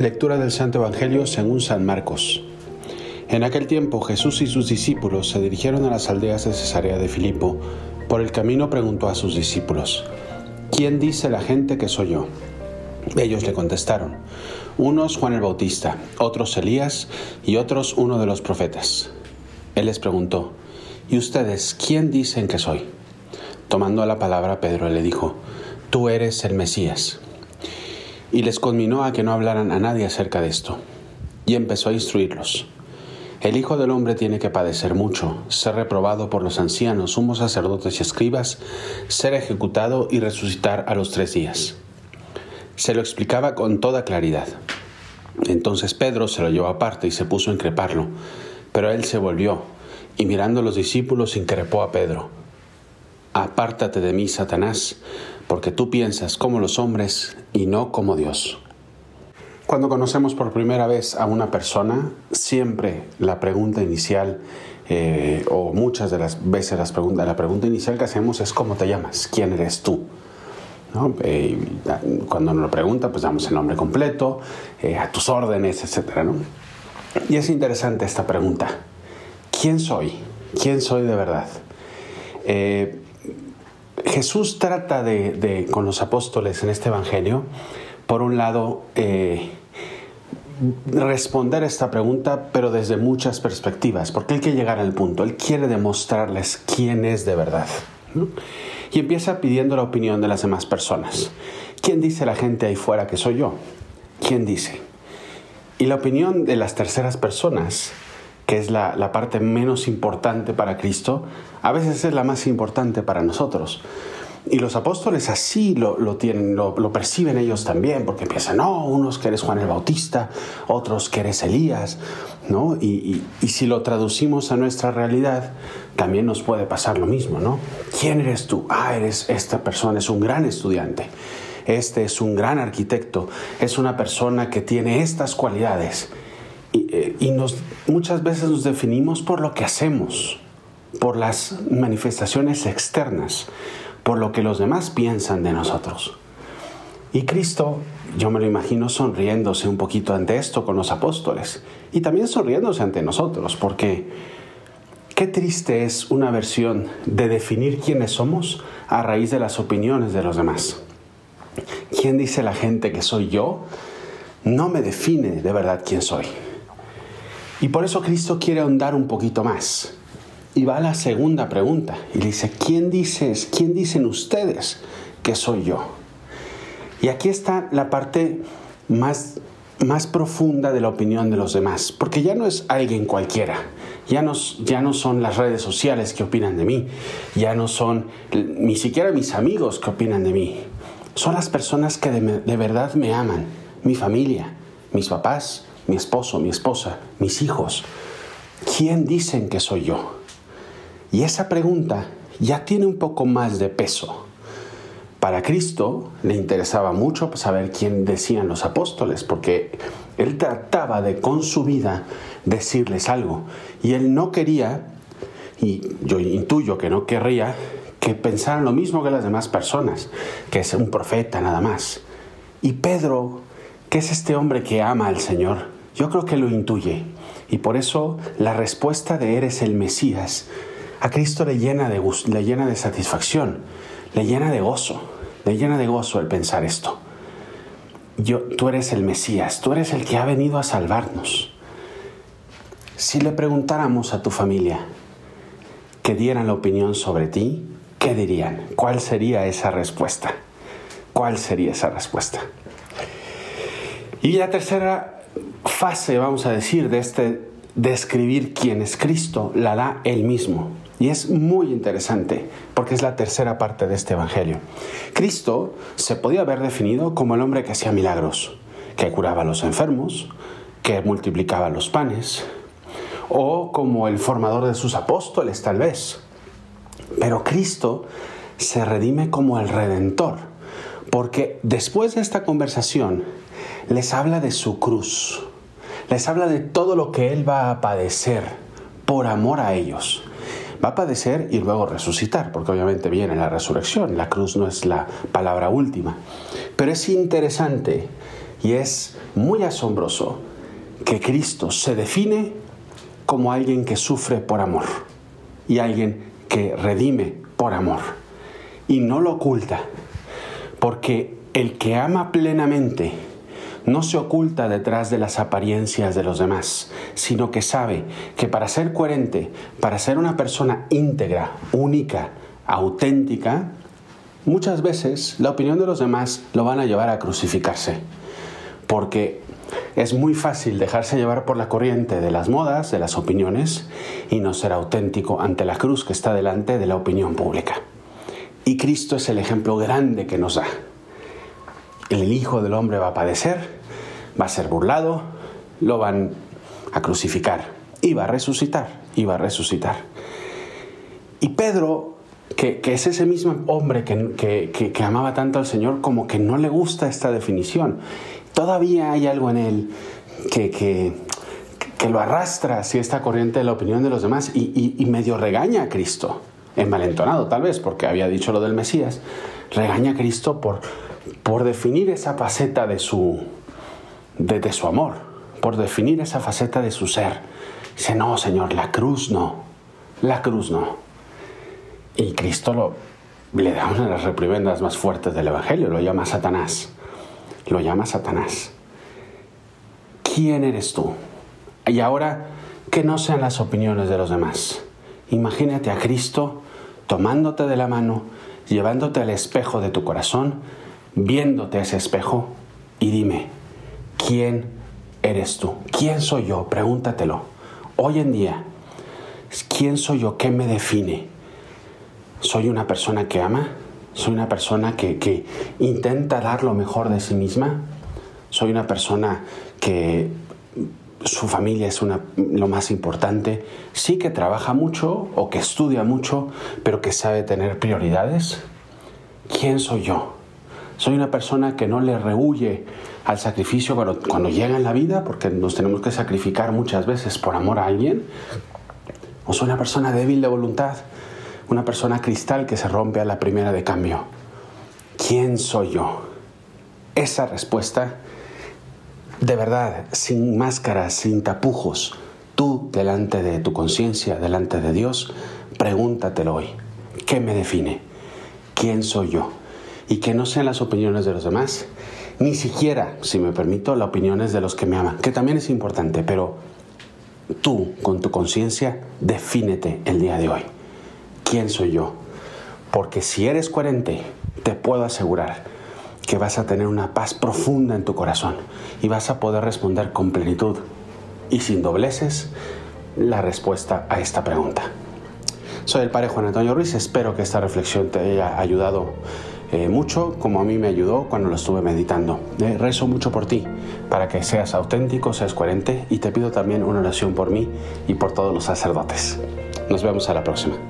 Lectura del Santo Evangelio según San Marcos. En aquel tiempo Jesús y sus discípulos se dirigieron a las aldeas de Cesarea de Filipo. Por el camino preguntó a sus discípulos, ¿quién dice la gente que soy yo? Ellos le contestaron, unos Juan el Bautista, otros Elías y otros uno de los profetas. Él les preguntó, ¿y ustedes quién dicen que soy? Tomando la palabra, Pedro le dijo, Tú eres el Mesías y les conminó a que no hablaran a nadie acerca de esto. Y empezó a instruirlos. El Hijo del Hombre tiene que padecer mucho, ser reprobado por los ancianos, sumos sacerdotes y escribas, ser ejecutado y resucitar a los tres días. Se lo explicaba con toda claridad. Entonces Pedro se lo llevó aparte y se puso a increparlo, pero él se volvió y mirando a los discípulos increpó a Pedro. Apártate de mí, Satanás, porque tú piensas como los hombres y no como Dios. Cuando conocemos por primera vez a una persona, siempre la pregunta inicial, eh, o muchas de las veces las preguntas, la pregunta inicial que hacemos es ¿cómo te llamas? ¿Quién eres tú? Eh, cuando nos lo pregunta, pues damos el nombre completo, eh, a tus órdenes, etc. Y es interesante esta pregunta. ¿Quién soy? ¿Quién soy de verdad? Jesús trata de, con los apóstoles en este Evangelio, por un lado, eh, responder esta pregunta, pero desde muchas perspectivas, porque Él quiere llegar al punto, Él quiere demostrarles quién es de verdad. Y empieza pidiendo la opinión de las demás personas. ¿Quién dice la gente ahí fuera que soy yo? ¿Quién dice? Y la opinión de las terceras personas que es la, parte menos importante para Cristo, a veces es la más importante para nosotros. Y los apóstoles así lo, tienen, lo, perciben ellos también, porque piensan, no, unos que eres Juan el Bautista, otros que eres Elías, ¿no? Y, y, si lo traducimos a nuestra realidad, también nos puede pasar lo mismo, ¿no? ¿Quién eres tú? Ah, eres esta persona, es un gran estudiante, este es un gran arquitecto, es una persona que tiene estas cualidades. Eh, y, nos, muchas veces nos definimos por lo que hacemos, por las manifestaciones externas, por lo que los demás piensan de nosotros. Y Cristo, yo me lo imagino sonriéndose un poquito ante esto con los apóstoles y también sonriéndose ante nosotros, porque qué triste es una versión de definir quiénes somos a raíz de las opiniones de los demás. ¿Quién dice la gente que soy yo? No me define de verdad quién soy. Y por eso Cristo quiere ahondar un poquito más. Y va a la segunda pregunta y dice, ¿quién dices, quién dicen ustedes que soy yo? Y aquí está la parte más, más profunda de la opinión de los demás, porque ya no es alguien cualquiera, ya no, ya no son las redes sociales que opinan de mí, ya no son ni siquiera mis amigos que opinan de mí, son las personas que de, de verdad me aman, mi familia, mis papás, mi esposo, mi esposa, mis hijos. ¿Quién dicen que soy yo? Y esa pregunta ya tiene un poco más de peso. Para Cristo le interesaba mucho saber quién decían los apóstoles, porque él trataba de con su vida decirles algo. Y él no quería, y yo intuyo que no querría, que pensaran lo mismo que las demás personas, que es un profeta nada más. Y Pedro, que es este hombre que ama al Señor, yo creo que lo intuye y por eso la respuesta de eres el Mesías a Cristo le llena de, le llena de satisfacción, le llena de gozo, le llena de gozo el pensar esto. Yo, tú eres el Mesías, tú eres el que ha venido a salvarnos. Si le preguntáramos a tu familia que dieran la opinión sobre ti, ¿qué dirían? ¿Cuál sería esa respuesta? ¿Cuál sería esa respuesta? Y la tercera fase, vamos a decir, de este describir quién es Cristo, la da él mismo. Y es muy interesante porque es la tercera parte de este Evangelio. Cristo se podía haber definido como el hombre que hacía milagros, que curaba a los enfermos, que multiplicaba los panes, o como el formador de sus apóstoles tal vez. Pero Cristo se redime como el redentor, porque después de esta conversación les habla de su cruz, les habla de todo lo que Él va a padecer por amor a ellos. Va a padecer y luego resucitar, porque obviamente viene la resurrección. La cruz no es la palabra última. Pero es interesante y es muy asombroso que Cristo se define como alguien que sufre por amor y alguien que redime por amor. Y no lo oculta, porque el que ama plenamente no se oculta detrás de las apariencias de los demás, sino que sabe que para ser coherente, para ser una persona íntegra, única, auténtica, muchas veces la opinión de los demás lo van a llevar a crucificarse. Porque es muy fácil dejarse llevar por la corriente de las modas, de las opiniones, y no ser auténtico ante la cruz que está delante de la opinión pública. Y Cristo es el ejemplo grande que nos da el Hijo del Hombre va a padecer, va a ser burlado, lo van a crucificar y va a resucitar, y a resucitar. Y Pedro, que, es ese mismo hombre que, amaba tanto al Señor, como que no le gusta esta definición. Todavía hay algo en él que, que, lo arrastra hacia esta corriente de la opinión de los demás y, y medio regaña a Cristo, envalentonado tal vez porque había dicho lo del Mesías, regaña a Cristo por por definir esa faceta de su, de, su amor, por definir esa faceta de su ser. Dice, no, Señor, la cruz no, la cruz no. Y Cristo lo, le da una de las reprimendas más fuertes del Evangelio, lo llama Satanás, lo llama Satanás. ¿Quién eres tú? Y ahora, que no sean las opiniones de los demás. Imagínate a Cristo tomándote de la mano, llevándote al espejo de tu corazón viéndote a ese espejo y dime, ¿quién eres tú? ¿Quién soy yo? Pregúntatelo. Hoy en día, ¿quién soy yo? ¿Qué me define? ¿Soy una persona que ama? ¿Soy una persona que, intenta dar lo mejor de sí misma? ¿Soy una persona que su familia es lo más importante? Sí que trabaja mucho o que estudia mucho, pero que sabe tener prioridades. ¿Quién soy yo? Soy una persona que no le rehuye al sacrificio cuando, llega en la vida, porque nos tenemos que sacrificar muchas veces por amor a alguien. O soy una persona débil de voluntad, una persona cristal que se rompe a la primera de cambio. ¿Quién soy yo? Esa respuesta, de verdad, sin máscaras, sin tapujos, tú delante de tu conciencia, delante de Dios, pregúntatelo hoy. ¿Qué me define? ¿Quién soy yo? Y que no sean las opiniones de los demás, ni siquiera, si me permito, las opiniones de los que me aman, que también es importante, pero tú, con tu conciencia, defínete el día de hoy. ¿Quién soy yo? Porque si eres coherente, te puedo asegurar que vas a tener una paz profunda en tu corazón y vas a poder responder con plenitud y sin dobleces la respuesta a esta pregunta. Soy el padre Juan Antonio Ruiz, espero que esta reflexión te haya ayudado eh, mucho como a mí me ayudó cuando lo estuve meditando. Eh, rezo mucho por ti, para que seas auténtico, seas coherente y te pido también una oración por mí y por todos los sacerdotes. Nos vemos a la próxima.